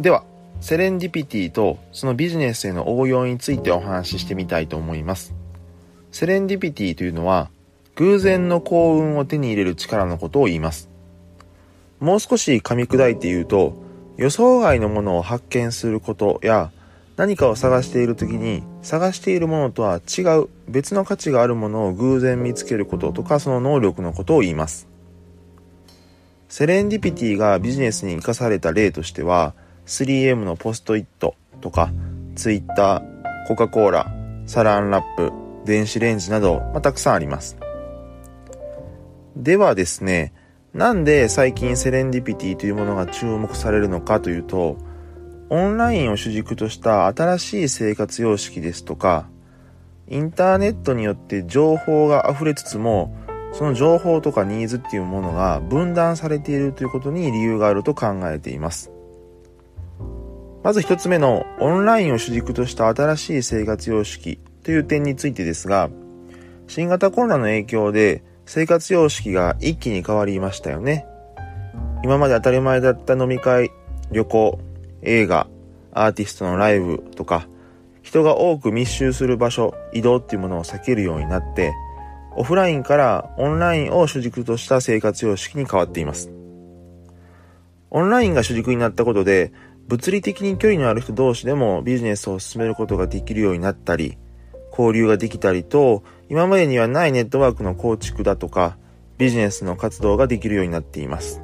では、セレンディピティとそのビジネスへの応用についてお話ししてみたいと思います。セレンディピティというのは、偶然の幸運を手に入れる力のことを言います。もう少し噛み砕いて言うと、予想外のものを発見することや、何かを探している時に探しているものとは違う別の価値があるものを偶然見つけることとかその能力のことを言います。セレンディピティがビジネスに生かされた例としては 3M のポストイットとか Twitter、コカ・コーラ、サランラップ、電子レンジなど、まあ、たくさんあります。ではですね、なんで最近セレンディピティというものが注目されるのかというと、オンラインを主軸とした新しい生活様式ですとか、インターネットによって情報が溢れつつも、その情報とかニーズっていうものが分断されているということに理由があると考えています。まず一つ目のオンラインを主軸とした新しい生活様式という点についてですが、新型コロナの影響で生活様式が一気に変わりましたよね。今まで当たり前だった飲み会、旅行、映画、アーティストのライブとか、人が多く密集する場所、移動っていうものを避けるようになって、オフラインからオンラインを主軸とした生活様式に変わっています。オンラインが主軸になったことで、物理的に距離のある人同士でもビジネスを進めることができるようになったり、交流ができたりと、今までにはないネットワークの構築だとか、ビジネスの活動ができるようになっています。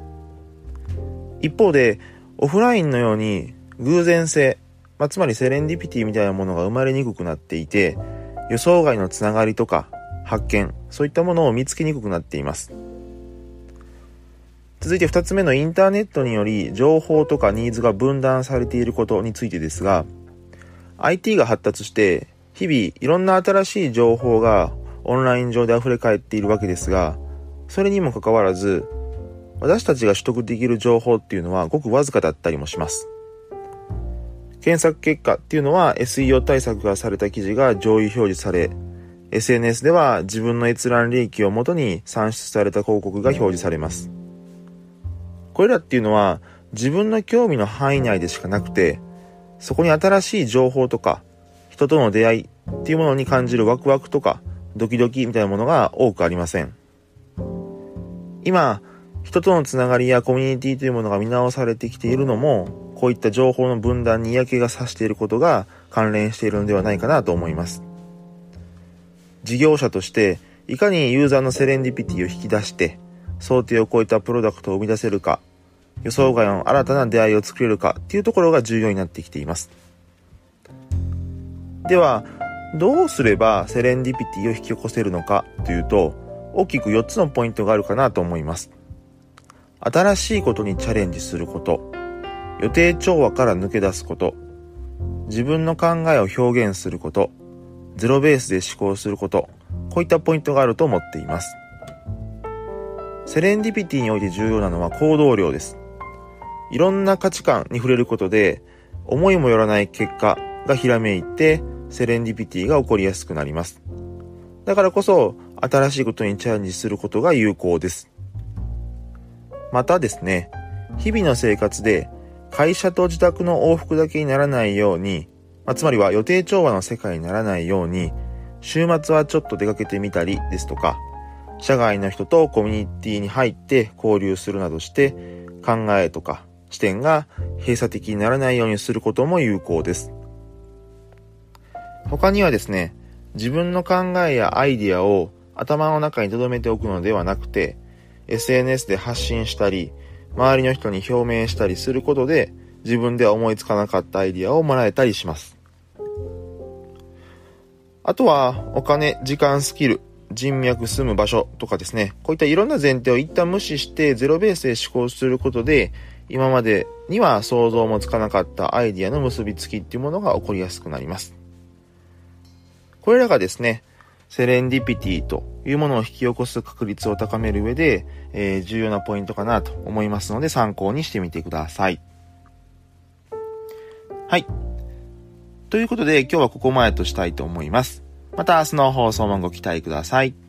一方で、オフラインのように偶然性、まあ、つまりセレンディピティみたいなものが生まれにくくなっていて、予想外のつながりとか発見、そういったものを見つけにくくなっています。続いて二つ目のインターネットにより情報とかニーズが分断されていることについてですが、IT が発達して日々いろんな新しい情報がオンライン上で溢れ返っているわけですが、それにもかかわらず私たちが取得できる情報っていうのはごくわずかだったりもします。検索結果っていうのは SEO 対策がされた記事が上位表示され、SNS では自分の閲覧利益をもとに算出された広告が表示されます。これらっていうのは自分の興味の範囲内でしかなくて、そこに新しい情報とか人との出会いっていうものに感じるワクワクとかドキドキみたいなものが多くありません。今、人とのつながりやコミュニティというものが見直されてきているのも、こういった情報の分断に嫌気がさしていることが関連しているのではないかなと思います。事業者として、いかにユーザーのセレンディピティを引き出して、想定を超えたプロダクトを生み出せるか、予想外の新たな出会いを作れるかっていうところが重要になってきています。では、どうすればセレンディピティを引き起こせるのかというと、大きく4つのポイントがあるかなと思います。新しいことにチャレンジすること、予定調和から抜け出すこと、自分の考えを表現すること、ゼロベースで思考すること、こういったポイントがあると思っています。セレンディピティにおいて重要なのは行動量です。いろんな価値観に触れることで、思いもよらない結果がひらめいて、セレンディピティが起こりやすくなります。だからこそ、新しいことにチャレンジすることが有効です。またですね、日々の生活で会社と自宅の往復だけにならないように、まあ、つまりは予定調和の世界にならないように、週末はちょっと出かけてみたりですとか、社外の人とコミュニティに入って交流するなどして、考えとか視点が閉鎖的にならないようにすることも有効です。他にはですね、自分の考えやアイディアを頭の中に留めておくのではなくて、SNS で発信したり、周りの人に表明したりすることで、自分では思いつかなかったアイディアをもらえたりします。あとは、お金、時間、スキル、人脈、住む場所とかですね、こういったいろんな前提を一旦無視してゼロベースで思考することで、今までには想像もつかなかったアイディアの結びつきっていうものが起こりやすくなります。これらがですね、セレンディピティというものを引き起こす確率を高める上で、えー、重要なポイントかなと思いますので参考にしてみてください。はい。ということで今日はここまでとしたいと思います。また明日の放送もご期待ください。